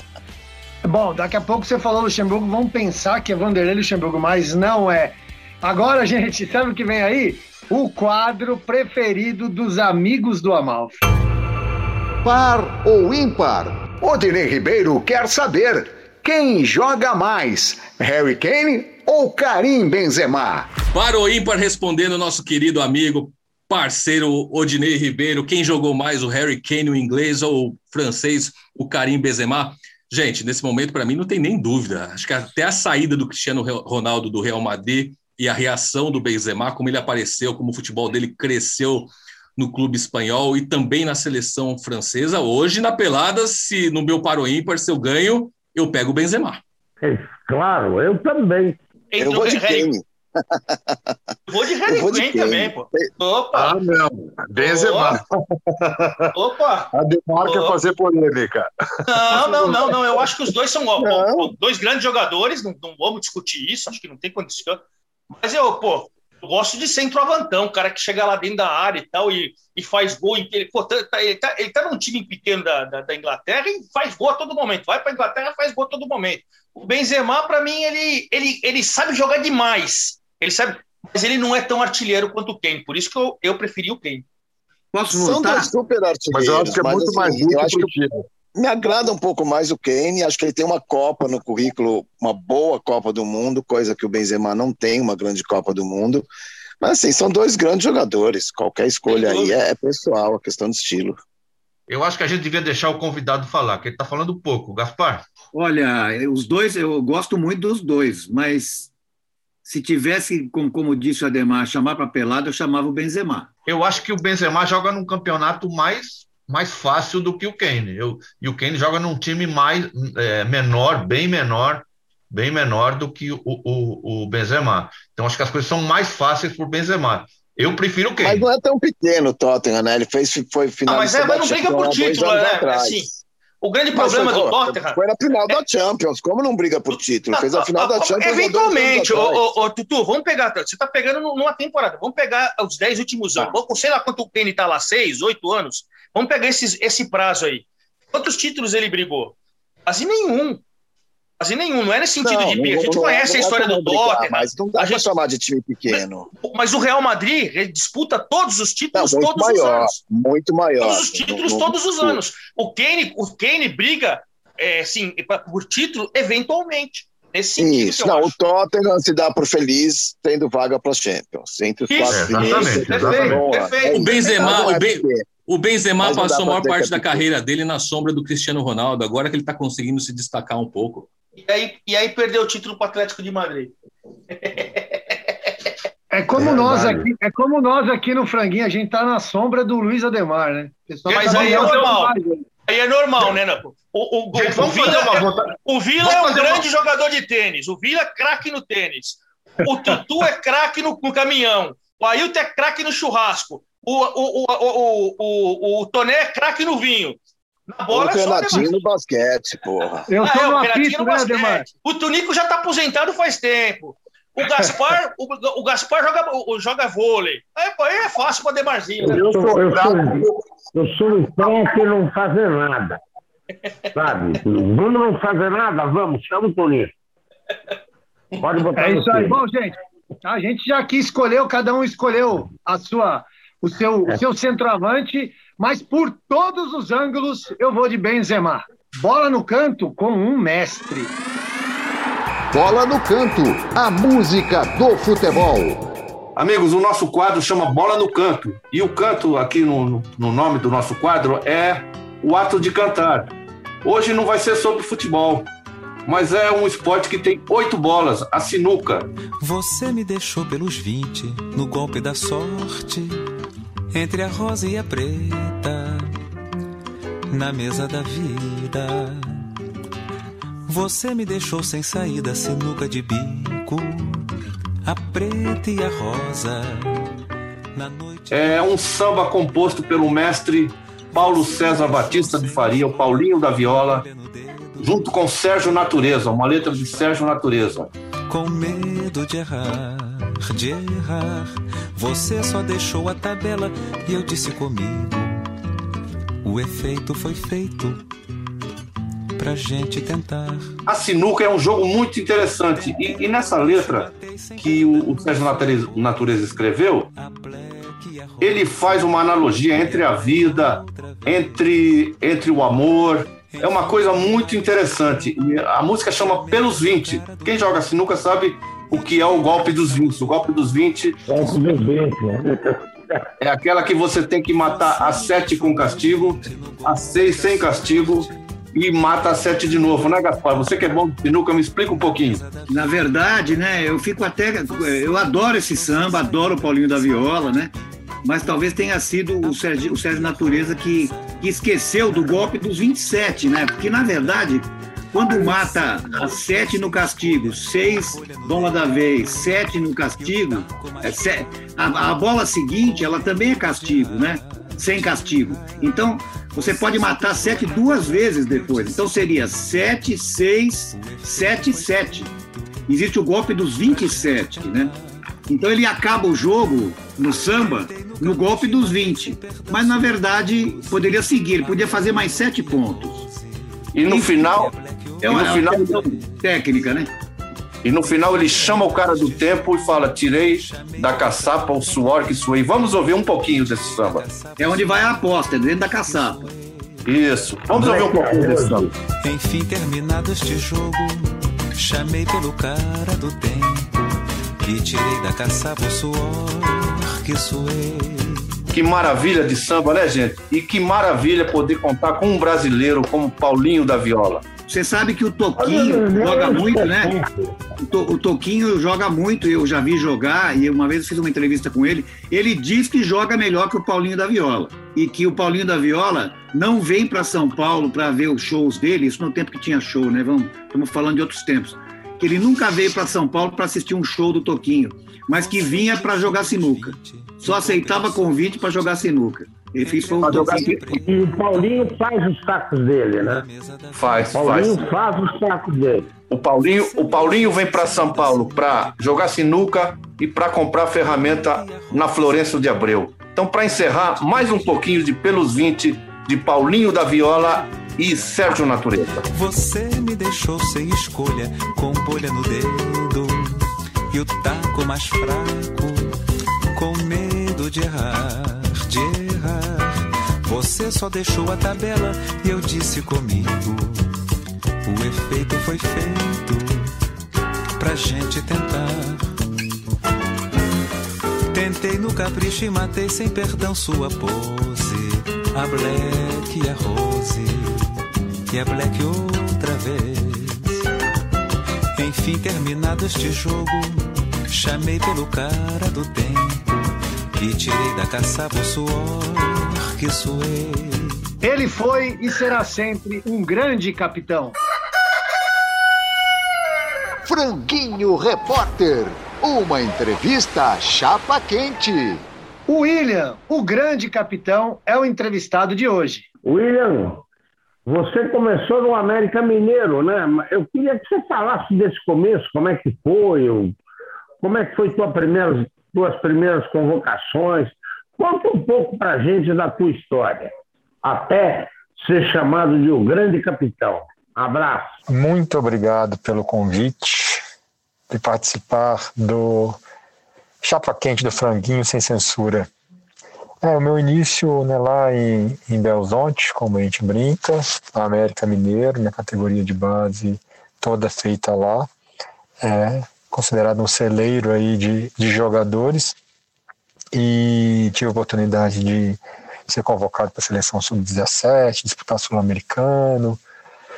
Bom, daqui a pouco você falou Luxemburgo, vamos pensar que é Vanderlei Luxemburgo, mas não é. Agora, gente, sabe o que vem aí? O quadro preferido dos amigos do Amalfi. Par ou ímpar? Odinei Ribeiro quer saber quem joga mais, Harry Kane ou Karim Benzema? Para o ímpar, respondendo nosso querido amigo, parceiro Odinei Ribeiro, quem jogou mais, o Harry Kane, o inglês ou o francês, o Karim Benzema? Gente, nesse momento, para mim, não tem nem dúvida. Acho que até a saída do Cristiano Ronaldo do Real Madrid e a reação do Benzema, como ele apareceu, como o futebol dele cresceu no clube espanhol e também na seleção francesa. Hoje, na pelada, se no meu paro ímpar, se eu ganho, eu pego o Benzema. É, claro, eu também. Eu vou de Kane. Vou de Harry Kane também, pô. Opa! Ah, não. Benzema. Opa! A demarca é fazer polêmica. Não, não, não, não. Eu acho que os dois são ó, dois grandes jogadores, não, não, vamos discutir isso, acho que não tem condição. Mas eu, pô, Eu gosto de centroavantão, cara que chega lá dentro da área e tal e, e faz gol. Ele, pô, tá, tá, ele, tá, ele tá num time pequeno da, da, da, Inglaterra e faz gol a todo momento. Vai para a Inglaterra faz gol a todo momento. O Benzema, para mim, ele, ele, ele sabe jogar demais. Ele sabe, mas ele não é tão artilheiro quanto o Kane. Por isso que eu, eu preferi o Kane. Posso São dois super. Mas eu acho que é muito assim, mais útil acho que Me agrada um pouco mais o Kane. Acho que ele tem uma Copa no currículo, uma boa Copa do Mundo, coisa que o Benzema não tem, uma grande Copa do Mundo. Mas assim, são dois grandes jogadores. Qualquer escolha aí é, é pessoal, a questão de estilo. Eu acho que a gente devia deixar o convidado falar, que ele está falando pouco. Gaspar? Olha, os dois, eu gosto muito dos dois, mas se tivesse, como, como disse o Ademar, chamar para pelado, eu chamava o Benzema. Eu acho que o Benzema joga num campeonato mais, mais fácil do que o Kane. Eu, e o Kane joga num time mais é, menor, bem menor, bem menor do que o, o, o Benzema. Então acho que as coisas são mais fáceis para o Benzema. Eu prefiro o Kane. Mas não é tão pequeno o Tottenham, né? Ele fez, foi final. Ah, mas, é, mas não briga por título, né? Assim, o grande problema foi, do Tottenham. Foi na final da Champions. Como não briga por título? Fez a final da Champions. Eventualmente, ô, ô, ô, Tutu, vamos pegar. Você está pegando numa temporada. Vamos pegar os 10 últimos anos. Vamos, sei lá quanto o Penny está lá, 6, 8 anos. Vamos pegar esses, esse prazo aí. Quantos títulos ele brigou? Quase nenhum. Quase nenhum, não é nesse sentido não, de pique. A gente conhece a história do Tottenham. Mas não dá a gente... chamar de time pequeno. Mas o Real Madrid disputa todos os títulos não, todos maior, os anos. Muito maior. Todos os títulos não, todos os anos. O Kane, o Kane briga é, assim, por título, eventualmente. Nesse sentido, Isso, não, acho. o Tottenham se dá por feliz tendo vaga para Champions. Entre os Isso, quatro exatamente, perfeito, perfeito. O Benzema, o, ben, o Benzema passou a maior parte da carreira dele na sombra do Cristiano Ronaldo, agora que ele está conseguindo se destacar um pouco. E aí, e aí perdeu o título para o Atlético de Madrid. É como, é nós aqui, é como nós aqui no Franguinho, a gente tá na sombra do Luiz Ademar, né? Mas tá aí é normal. Aí é normal, né, Napo? O, o, o, o, Vila, é, o Vila é um grande uma... jogador de tênis. O Vila é craque no tênis. O Tutu é craque no, no, caminhão. O Ailton é craque no churrasco. O, o, o, o, o, o Toné é craque no vinho. Na bola o é Renatinho no basquete, porra. Eu ah, é, o Renatinho no né, basquete. O Tunico já tá aposentado faz tempo. O Gaspar, o, o Gaspar joga, o, joga vôlei. Aí, aí é fácil para Demarzinho. Né? Eu, sou, eu, sou, eu sou um pé não fazer nada. Sabe? Vamos não fazer nada? Vamos, chama o Toninho. Pode botar É isso aí. Bom, gente, a gente já aqui escolheu, cada um escolheu a sua, o seu, é. o seu centroavante, mas por todos os ângulos eu vou de Benzema. Bola no canto com um mestre. Bola no Canto, a música do futebol. Amigos, o nosso quadro chama Bola no Canto. E o canto, aqui no, no nome do nosso quadro, é o ato de cantar. Hoje não vai ser sobre futebol, mas é um esporte que tem oito bolas, a sinuca. Você me deixou pelos vinte, no golpe da sorte, entre a rosa e a preta, na mesa da vida. Você me deixou sem saída, sinuca de bico, a preta e a rosa. Na noite... É um samba composto pelo mestre Paulo César Batista de Faria, o Paulinho da Viola, junto com Sérgio Natureza, uma letra de Sérgio Natureza. Com medo de errar, de errar, você só deixou a tabela e eu disse comigo: o efeito foi feito pra gente tentar. A sinuca é um jogo muito interessante. E, e nessa letra que o, o Sérgio Natureza, Natureza escreveu, ele faz uma analogia entre a vida, entre, entre o amor. É uma coisa muito interessante. A música chama Pelos 20. Quem joga sinuca sabe o que é o golpe dos 20. O golpe dos 20 é aquela que você tem que matar a 7 com castigo, a 6 sem castigo e mata a sete de novo, né, Gaspar? Você que é bom de sinuca, me explica um pouquinho. Na verdade, né, eu fico até. Eu adoro esse samba, adoro o Paulinho da Viola, né? Mas talvez tenha sido o Sérgio, o Sérgio Natureza que, que esqueceu do golpe dos 27, né? Porque, na verdade, quando mata sete no castigo, seis bola da vez, sete no castigo, é a, a bola seguinte, ela também é castigo, né? Sem castigo. Então, você pode matar 7 duas vezes depois. Então seria 7, 6, 7, 7. Existe o golpe dos 27, né? Então ele acaba o jogo no samba no golpe dos 20. Mas na verdade poderia seguir, podia fazer mais sete pontos. E no final. É uma, no final, técnica, né? E no final ele chama o cara do tempo e fala: Tirei da caçapa o suor que suei. Vamos ouvir um pouquinho desse samba. É onde vai a aposta, é dentro da caçapa. Isso. Vamos ouvir um pouquinho desse samba. Enfim, terminado este jogo, chamei pelo cara do tempo e tirei da caçapa o suor que suei. Que maravilha de samba, né, gente? E que maravilha poder contar com um brasileiro como Paulinho da Viola. Você sabe que o Toquinho joga muito, né? O, Toquinho joga muito, eu já vi jogar, e uma vez eu fiz uma entrevista com ele. Ele diz que joga melhor que o Paulinho da Viola. E que o Paulinho da Viola não vem para São Paulo para ver os shows dele, isso no tempo que tinha show, né? Vamos, estamos falando de outros tempos. Que ele nunca veio para São Paulo para assistir um show do Toquinho, mas que vinha para jogar sinuca. Só aceitava convite para jogar sinuca. Ele fez foi um E o Paulinho faz os sacos dele, né? Faz, Paulinho faz. faz os sacos dele. O Paulinho, o Paulinho vem para São Paulo para jogar sinuca e para comprar ferramenta na Florenço de Abreu. Então, para encerrar, mais um pouquinho de Pelos 20 de Paulinho da Viola e Sérgio Natureza. Você me deixou sem escolha, com bolha no dedo e o taco mais fraco, com medo de errar. Você só deixou a tabela e eu disse comigo: o efeito foi feito pra gente tentar. Tentei no capricho e matei sem perdão sua pose. A Black e a Rose. E a Black outra vez. Enfim, terminado este jogo, chamei pelo cara do tempo. E tirei da caçapa o suor que suei. Ele foi e será sempre um grande capitão. Franguinho Repórter. Uma entrevista chapa quente. O William, o grande capitão, é o entrevistado de hoje. William, você começou no América Mineiro, né? Eu queria que você falasse desse começo, como é que foi, como é que foi tua primeiras, tuas primeiras convocações. Conta um pouco para a gente da tua história, até ser chamado de o grande capitão. Abraço. Muito obrigado pelo convite de participar do Chapa Quente do Franguinho Sem Censura. É, o meu início né, lá em, em Belzonte, como a gente brinca, América Mineiro, na categoria de base toda feita lá. É, considerado um celeiro aí de, de jogadores e tive a oportunidade de ser convocado para a seleção sub-17, disputar sul-americano,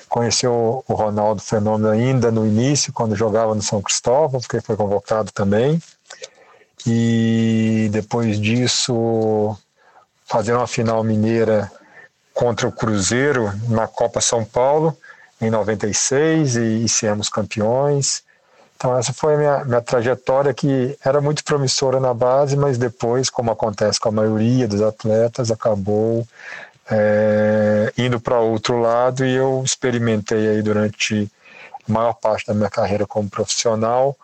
Conheceu o Ronaldo Fenômeno ainda no início, quando jogava no São Cristóvão, porque foi convocado também. E depois disso, fazer uma final mineira contra o Cruzeiro na Copa São Paulo, em 96, e, e sermos campeões. Então, essa foi a minha, minha trajetória, que era muito promissora na base, mas depois, como acontece com a maioria dos atletas, acabou é, indo para outro lado e eu experimentei aí durante a maior parte da minha carreira como profissional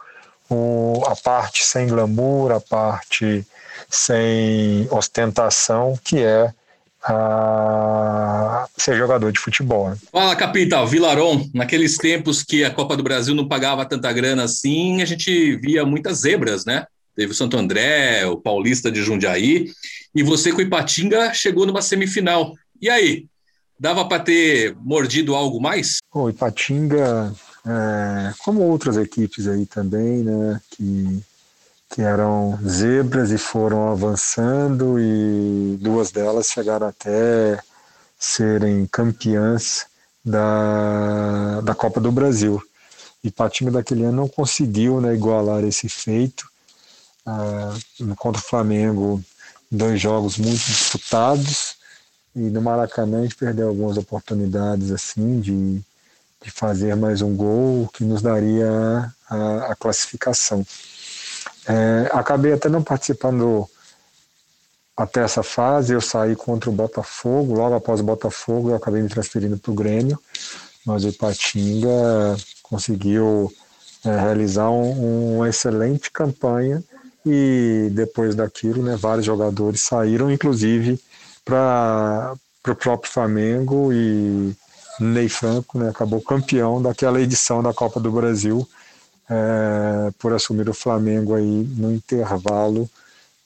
o, a parte sem glamour, a parte sem ostentação, que é a ser jogador de futebol. Né? Fala, capital, Vilaron, naqueles tempos que a Copa do Brasil não pagava tanta grana assim, a gente via muitas zebras, né? Teve o Santo André, o Paulista de Jundiaí, e você com o Ipatinga chegou numa semifinal. E aí, dava para ter mordido algo mais? O Ipatinga, é, como outras equipes aí também, né, que, que eram zebras e foram avançando e duas delas chegaram até serem campeãs da, da Copa do Brasil. Ipatinga daquele ano não conseguiu né, igualar esse feito. Ah, contra o Flamengo dois jogos muito disputados e no Maracanã a gente perdeu algumas oportunidades assim de, de fazer mais um gol que nos daria a, a classificação. É, acabei até não participando até essa fase, eu saí contra o Botafogo, logo após o Botafogo eu acabei me transferindo para o Grêmio, mas o Ipatinga conseguiu é, realizar um, uma excelente campanha e depois daquilo, né, vários jogadores saíram, inclusive para o próprio Flamengo e Ney Franco né, acabou campeão daquela edição da Copa do Brasil é, por assumir o Flamengo aí no intervalo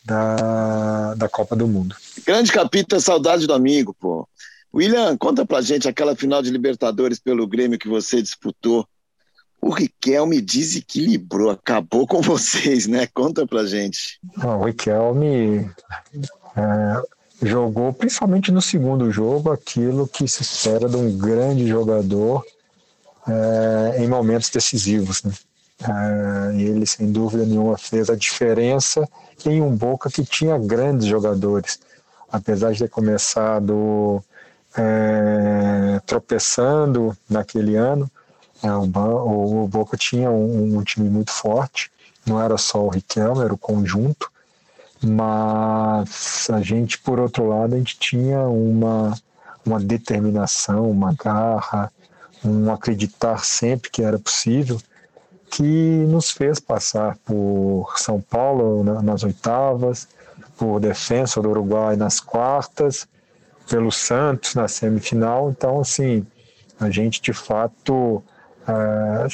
da, da Copa do Mundo. Grande capítulo, saudade do amigo, pô. William, conta pra gente aquela final de Libertadores pelo Grêmio que você disputou. O Riquelme desequilibrou, acabou com vocês, né? Conta pra gente. o Riquelme é, jogou, principalmente no segundo jogo, aquilo que se espera de um grande jogador é, em momentos decisivos. Né? É, ele, sem dúvida nenhuma, fez a diferença em um Boca que tinha grandes jogadores. Apesar de ter começado é, tropeçando naquele ano, é, o, o, Boca tinha um, um time muito forte, não era só o Riquelme, era o conjunto. Mas a gente, por outro lado, a gente tinha uma, uma determinação, uma garra, um acreditar sempre que era possível, que nos fez passar por São Paulo nas oitavas, por Defensa do Uruguai nas quartas, pelo Santos na semifinal. Então, assim, a gente de fato eh,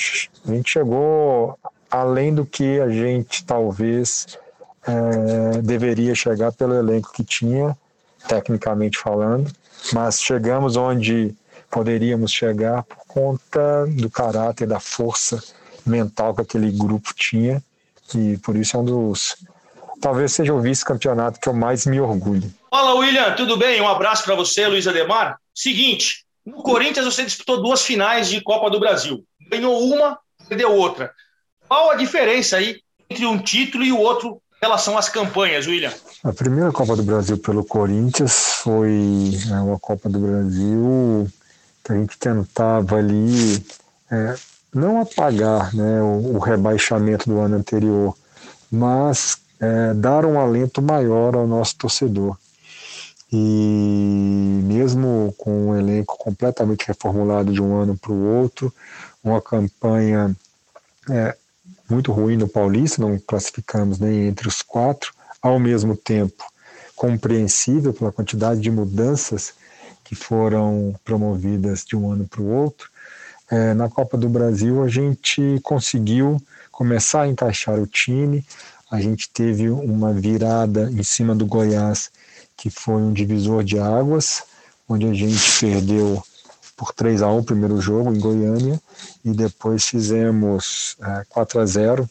a gente chegou além do que a gente talvez é, deveria chegar pelo elenco que tinha, tecnicamente falando, mas chegamos onde poderíamos chegar por conta do caráter, da força mental que aquele grupo tinha, e por isso é um dos. Talvez seja o vice-campeonato que eu mais me orgulho. Fala, William, tudo bem? Um abraço para você, Luiz Ademar. Seguinte, no Corinthians você disputou duas finais de Copa do Brasil. Ganhou uma, perdeu outra. Qual a diferença aí entre um título e o outro relação às campanhas, William? A primeira Copa do Brasil pelo Corinthians foi né, uma Copa do Brasil que a gente tentava ali é, não apagar né, o, o, rebaixamento do ano anterior, mas é, dar um alento maior ao nosso torcedor. E mesmo com um elenco completamente reformulado de um ano para o outro, uma campanha é, muito ruim no Paulista, não classificamos nem entre os quatro, ao mesmo tempo compreensível pela quantidade de mudanças que foram promovidas de um ano para o outro. É, na Copa do Brasil, a gente conseguiu começar a encaixar o time, a gente teve uma virada em cima do Goiás, que foi um divisor de águas, onde a gente perdeu por 3 a 1 o primeiro jogo em Goiânia e depois fizemos é, 4 a 0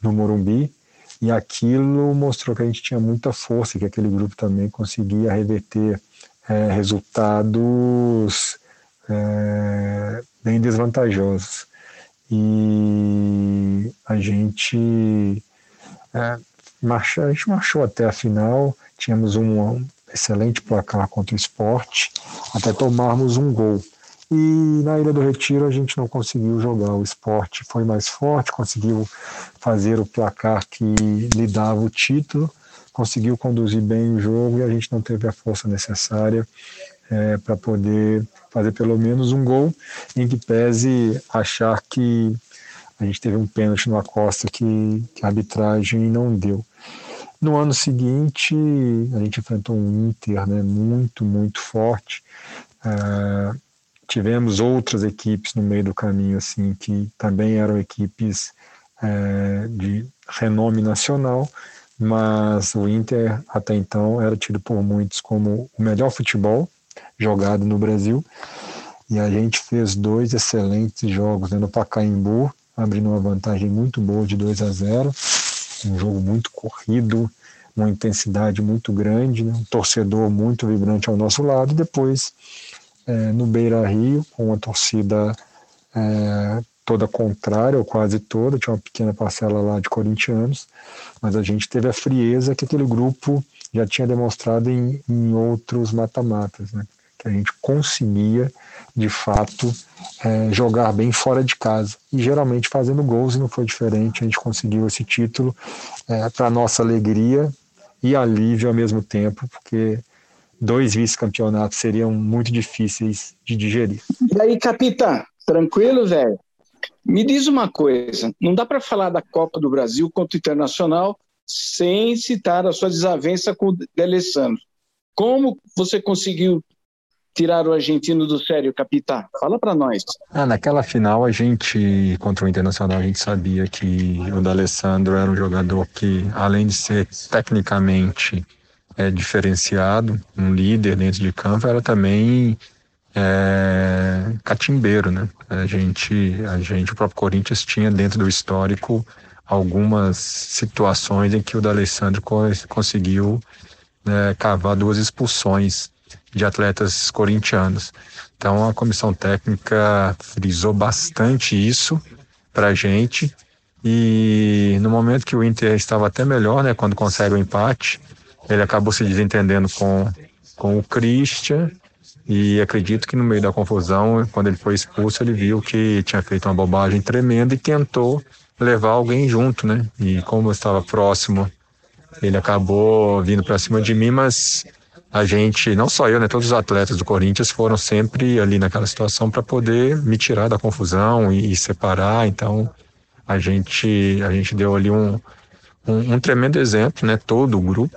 no Morumbi. E aquilo mostrou que a gente tinha muita força, que aquele grupo também conseguia reverter é, resultados é, bem desvantajosos. E a gente, é, marcha, a gente marchou até a final, tínhamos um, excelente placar contra o esporte, até tomarmos um gol. E na Ilha do Retiro a gente não conseguiu jogar. O esporte foi mais forte, conseguiu fazer o placar que lhe dava o título, conseguiu conduzir bem o jogo e a gente não teve a força necessária é, para poder fazer pelo menos um gol, em que pese achar que a gente teve um pênalti no Acosta que, que a arbitragem não deu. No ano seguinte, a gente enfrentou um Inter né, muito, muito forte. Uh, tivemos outras equipes no meio do caminho, assim, que também eram equipes uh, de renome nacional, mas o Inter, até então, era tido por muitos como o melhor futebol jogado no Brasil. E a gente fez dois excelentes jogos né, no Pacaembu, abrindo uma vantagem muito boa de 2 a 0 um jogo muito corrido, uma intensidade muito grande, né? um torcedor muito vibrante ao nosso lado, e depois é, no Beira Rio, com uma torcida é, toda contrária, ou quase toda, tinha uma pequena parcela lá de corintianos, mas a gente teve a frieza que aquele grupo já tinha demonstrado em, em outros mata-matas, né? A gente conseguia, de fato, é, jogar bem fora de casa. E geralmente fazendo gols, e não foi diferente, a gente conseguiu esse título é, para nossa alegria e alívio ao mesmo tempo, porque dois vice-campeonatos seriam muito difíceis de digerir. E aí, capitã, tranquilo, velho? Me diz uma coisa, não dá para falar da Copa do Brasil contra o Internacional sem citar a sua desavença com o D'Alessandro. Como você conseguiu tirar o argentino do sério, capitão? Fala para nós. Ah, naquela final a gente contra o Internacional a gente sabia que o D'Alessandro era um jogador que além de ser tecnicamente é, diferenciado, um líder dentro de campo, era também é, catimbeiro, né? A gente, a gente, o próprio Corinthians tinha dentro do histórico algumas situações em que o D'Alessandro conseguiu né, cavar duas expulsões de atletas corintianos. Então a comissão técnica frisou bastante isso para a gente e no momento que o Inter estava até melhor, né, quando consegue o empate, ele acabou se desentendendo com, com o Christian e acredito que no meio da confusão, quando ele foi expulso, ele viu que tinha feito uma bobagem tremenda e tentou levar alguém junto, né? E como eu estava próximo, ele acabou vindo para cima de mim, mas a gente, não só eu, né, todos os atletas do Corinthians foram sempre ali naquela situação para poder me tirar da confusão e, e, separar. Então, a gente, a gente deu ali um, um, um tremendo exemplo, né, todo o grupo,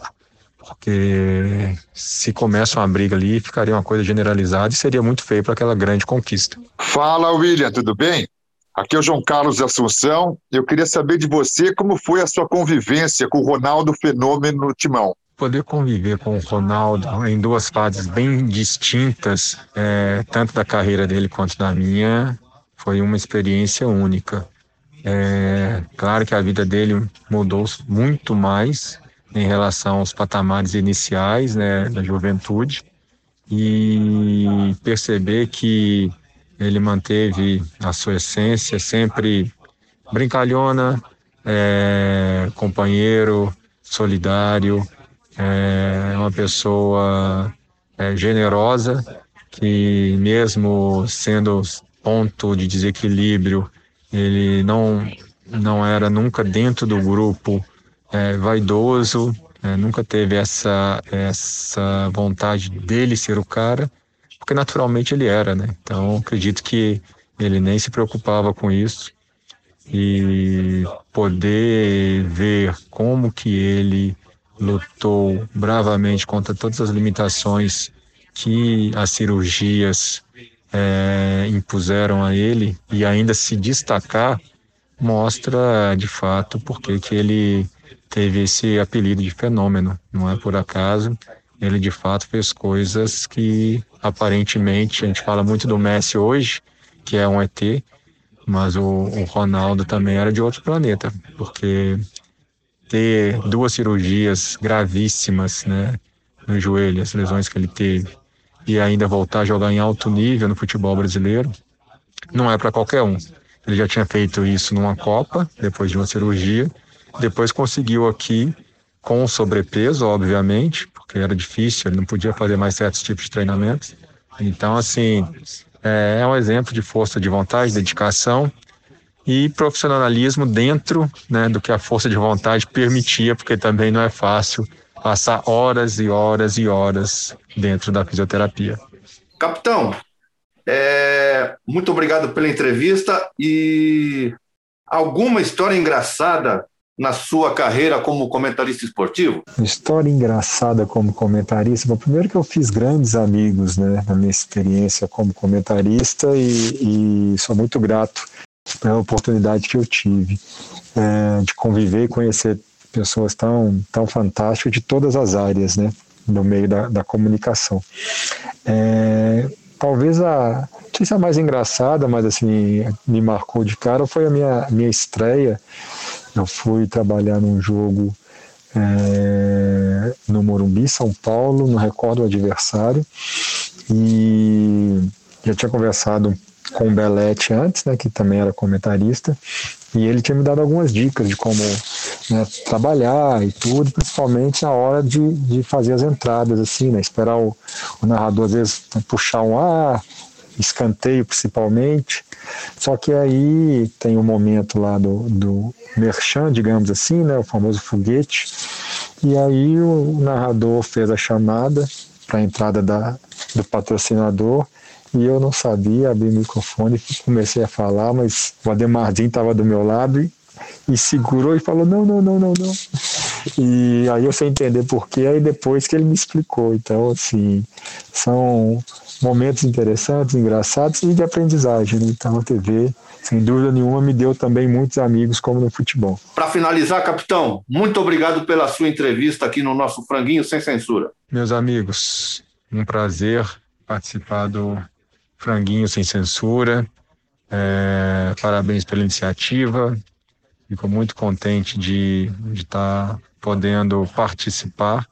porque se começa uma briga ali, ficaria uma coisa generalizada e seria muito feio para aquela grande conquista. Fala, William, tudo bem? Aqui é o João Carlos Assunção. Eu queria saber de você como foi a sua convivência com o Ronaldo Fenômeno no Timão poder conviver com o Ronaldo em duas fases bem distintas, é, tanto da carreira dele quanto da minha, foi uma experiência única. É, claro que a vida dele mudou muito mais em relação aos patamares iniciais né, da juventude e perceber que ele manteve a sua essência sempre brincalhona, é, companheiro, solidário, é uma pessoa é, generosa, que mesmo sendo ponto de desequilíbrio, ele não, não era nunca dentro do grupo é, vaidoso, é, nunca teve essa, essa vontade dele ser o cara, porque naturalmente ele era, né? Então acredito que ele nem se preocupava com isso e poder ver como que ele lutou bravamente contra todas as limitações que as cirurgias é, impuseram a ele e ainda se destacar mostra de fato porque que ele teve esse apelido de fenômeno, não é por acaso. Ele de fato fez coisas que aparentemente a gente fala muito do Messi hoje, que é um ET, mas o, o Ronaldo também era de outro planeta, porque ter duas cirurgias gravíssimas, né, no joelho, as lesões que ele teve, e ainda voltar a jogar em alto nível no futebol brasileiro, não é para qualquer um. Ele já tinha feito isso numa Copa, depois de uma cirurgia, depois conseguiu aqui com sobrepeso, obviamente, porque era difícil, ele não podia fazer mais certos tipos de treinamentos. Então, assim, é, é um exemplo de força de vontade, dedicação e profissionalismo dentro né, do que a força de vontade permitia, porque também não é fácil passar horas e horas e horas dentro da fisioterapia. Capitão, é, muito obrigado pela entrevista e alguma história engraçada na sua carreira como comentarista esportivo? História engraçada como comentarista. Bom, primeiro que eu fiz grandes amigos né, na minha experiência como comentarista e, e sou muito grato pela oportunidade que eu tive é, de conviver e conhecer pessoas tão, tão fantásticas de todas as áreas, né, no meio da, da comunicação. É, talvez a, não sei se a mais engraçada, mas assim, me marcou de cara foi a minha, minha estreia. Eu fui trabalhar num jogo é, no Morumbi, São Paulo, não recordo o adversário, e já tinha conversado com o Belete antes, né, que também era comentarista, e ele tinha me dado algumas dicas de como né, trabalhar e tudo, principalmente na hora de, de fazer as entradas, assim, né, esperar o, o narrador às vezes puxar um ar, escanteio principalmente, só que aí tem o um momento lá do, do merchan, digamos assim, né, o famoso foguete, e aí o narrador fez a chamada para a entrada da, do patrocinador, e eu não sabia, abri o microfone e comecei a falar, mas o Ademarzinho estava do meu lado e, e segurou e falou: não, não, não, não, não. E aí eu sei entender porquê, aí depois que ele me explicou. Então, assim, são momentos interessantes, engraçados e de aprendizagem. Né? Então, a TV, sem dúvida nenhuma, me deu também muitos amigos, como no futebol. Para finalizar, capitão, muito obrigado pela sua entrevista aqui no nosso Franguinho Sem Censura. Meus amigos, um prazer participar do Franguinho Sem Censura. É, parabéns pela iniciativa. Fico muito contente de estar tá podendo participar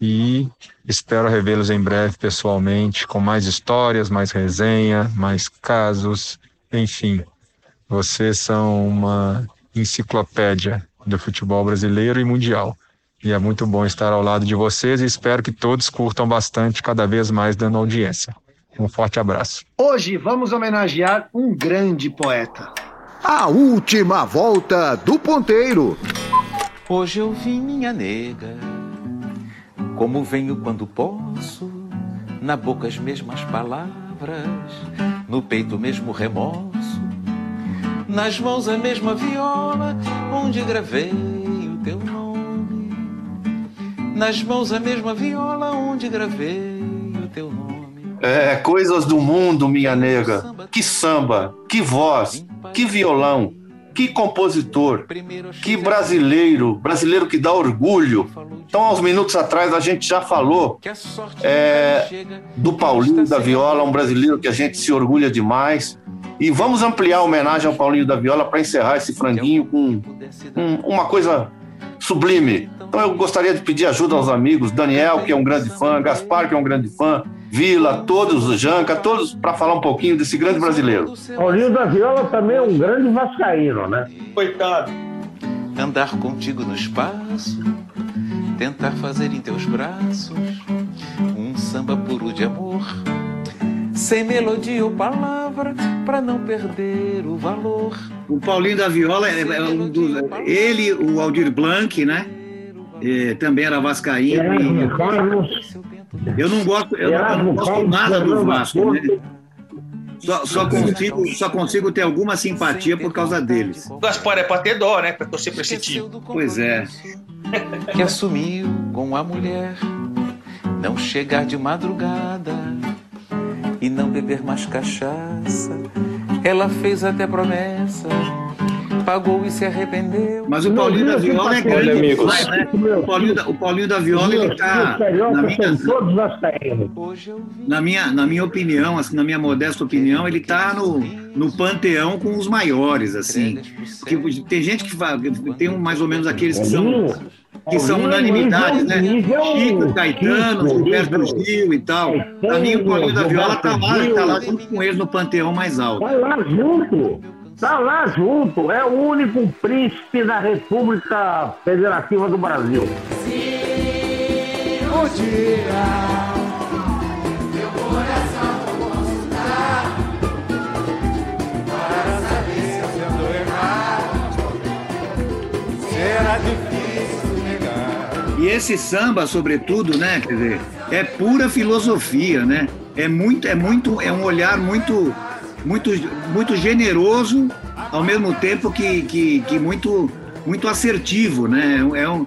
e espero revê-los em breve pessoalmente com mais histórias, mais resenha, mais casos, enfim. Vocês são uma enciclopédia do futebol brasileiro e mundial. E é muito bom estar ao lado de vocês e espero que todos curtam bastante, cada vez mais dando audiência. Um forte abraço. Hoje vamos homenagear um grande poeta. A última volta do ponteiro. Hoje eu vim, minha nega, como venho quando posso, na boca as mesmas palavras, no peito o mesmo remorso, nas mãos a mesma viola, onde gravei o teu nome. Nas mãos a mesma viola, onde gravei. É, coisas do mundo, minha nega. Que samba, que voz, que violão, que compositor, que brasileiro, brasileiro que dá orgulho. Então, aos minutos atrás, a gente já falou é, do Paulinho da Viola, um brasileiro que a gente se orgulha demais. E vamos ampliar a homenagem ao Paulinho da Viola para encerrar esse franguinho com um, uma coisa sublime. Então eu gostaria de pedir ajuda aos amigos, Daniel, que é um grande fã, Gaspar, que é um grande fã, Vila, todos, o Janca, todos, para falar um pouquinho desse grande brasileiro. Paulinho da Viola também é um grande vascaíno, né? Coitado. Andar contigo no espaço, tentar fazer em teus braços um samba puro de amor, sem melodia ou palavra, para não perder o valor. O Paulinho da Viola, é, é um dos, ele, o Aldir Blanc, né? É, também era vascaíno. É, Carlos. Eu não gosto, eu não, não gosto nada do Vasco, né? Só, só, consigo, só consigo ter alguma simpatia por causa deles. O Gaspar é pra ter dó, né? Pra torcer pra esse time. Pois é. Que assumiu com a mulher não chegar de madrugada e não beber mais cachaça. Ela fez até promessa pagou e se arrependeu. Mas o Paulinho da Viola é grande demais, né? O Paulinho da, o Paulinho da Viola, ele tá. Na minha, na minha, na minha opinião, assim, na minha modesta opinião, ele tá no, no panteão com os maiores, assim. Porque tem gente que fala, tem mais ou menos aqueles que são que são unanimidades, né? Chico, Caetano, Gilberto Gil e tal. Pra mim, o Paulinho da Viola tá lá, tá lá junto com eles no panteão mais alto. Tá lá junto. Está lá junto, é o único príncipe da República Federativa do Brasil. Se um dia esse samba, sobretudo, né, quer dizer, é pura filosofia, né? É muito, é muito, é um olhar muito muito, muito generoso, ao mesmo tempo que, que, que muito, muito assertivo, né? É um,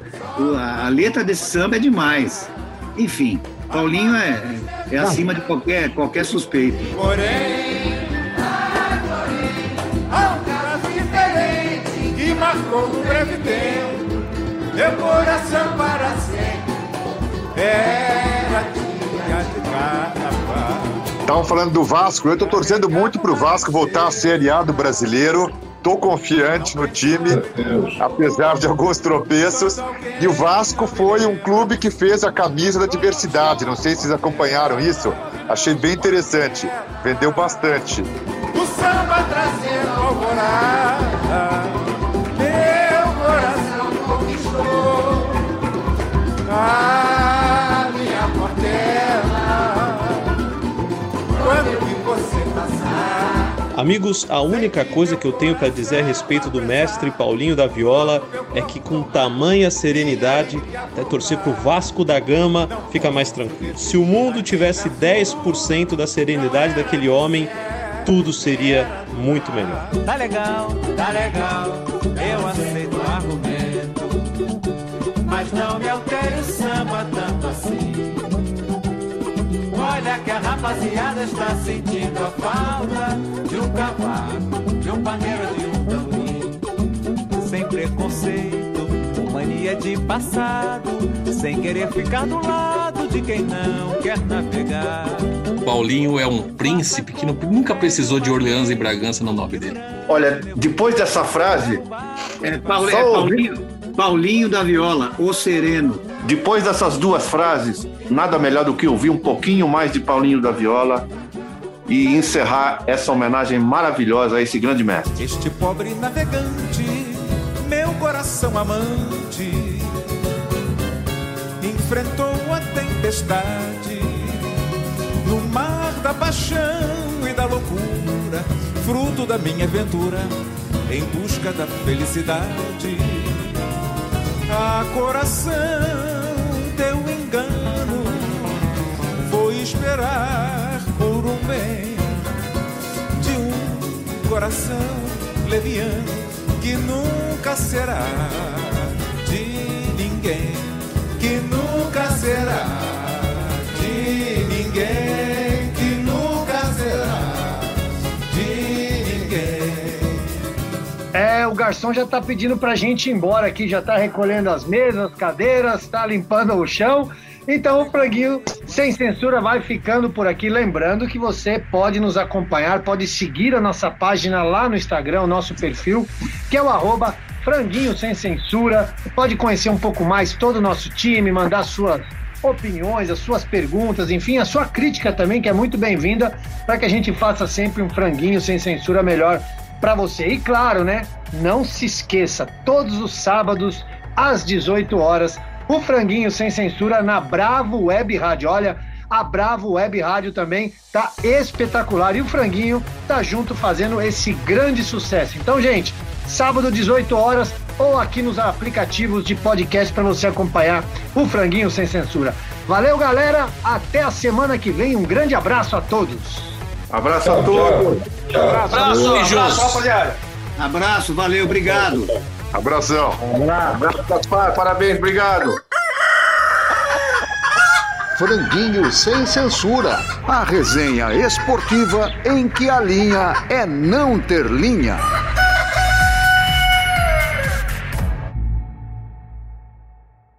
a letra desse samba é demais. Enfim, Paulinho é, é acima de qualquer, qualquer suspeito. Porém, há um caso diferente que marcou no breve tempo meu coração para sempre. Era dia de carnaval. Estavam falando do Vasco, eu estou torcendo muito para o Vasco voltar a ser aliado brasileiro. Estou confiante no time, apesar de alguns tropeços. E o Vasco foi um clube que fez a camisa da diversidade. Não sei se vocês acompanharam isso. Achei bem interessante. Vendeu bastante. O samba trazendo alvorada, Amigos, a única coisa que eu tenho para dizer a respeito do mestre Paulinho da Viola é que com tamanha serenidade, até torcer pro Vasco da Gama fica mais tranquilo. Se o mundo tivesse 10% da serenidade daquele homem, tudo seria muito melhor. Tá legal, tá legal, eu aceito o argumento. Mas não me altere o samba tanto assim. Olha que a rapaziada está sentindo a falta de um cavaco, de um pandeiro, de um tamborim. Sem preconceito, mania de passado, sem querer ficar do lado de quem não quer navegar. Paulinho é um príncipe que nunca precisou de Orleans e Bragança no nome dele. Olha, depois dessa frase. É, Paulo, é Paulinho, Paulinho da Viola, o Sereno. Depois dessas duas frases, nada melhor do que ouvir um pouquinho mais de Paulinho da Viola e encerrar essa homenagem maravilhosa a esse grande mestre. Este pobre navegante, meu coração amante, enfrentou a tempestade no mar da paixão e da loucura, fruto da minha aventura em busca da felicidade. A coração teu engano foi esperar por um bem de um coração leviano que nunca será de ninguém, que nunca será garçom já tá pedindo pra gente ir embora aqui, já tá recolhendo as mesas, cadeiras, tá limpando o chão. Então o Franguinho Sem Censura vai ficando por aqui. Lembrando que você pode nos acompanhar, pode seguir a nossa página lá no Instagram, o nosso perfil, que é o arroba Franguinho Sem Censura. Pode conhecer um pouco mais todo o nosso time, mandar suas opiniões, as suas perguntas, enfim, a sua crítica também, que é muito bem-vinda, para que a gente faça sempre um franguinho sem censura melhor para você. E claro, né? Não se esqueça, todos os sábados às 18 horas, o franguinho sem censura na Bravo Web Rádio. Olha, a Bravo Web Rádio também tá espetacular e o franguinho tá junto fazendo esse grande sucesso. Então, gente, sábado 18 horas ou aqui nos aplicativos de podcast para você acompanhar o franguinho sem censura. Valeu, galera, até a semana que vem. Um grande abraço a todos. Abraço a todos. Abraço, Abraço, abraço, abraço, rapaziada. Abraço, valeu, obrigado. Abração. Abraço, Gaspar, parabéns, obrigado. Franguinho sem censura. A resenha esportiva em que a linha é não ter linha.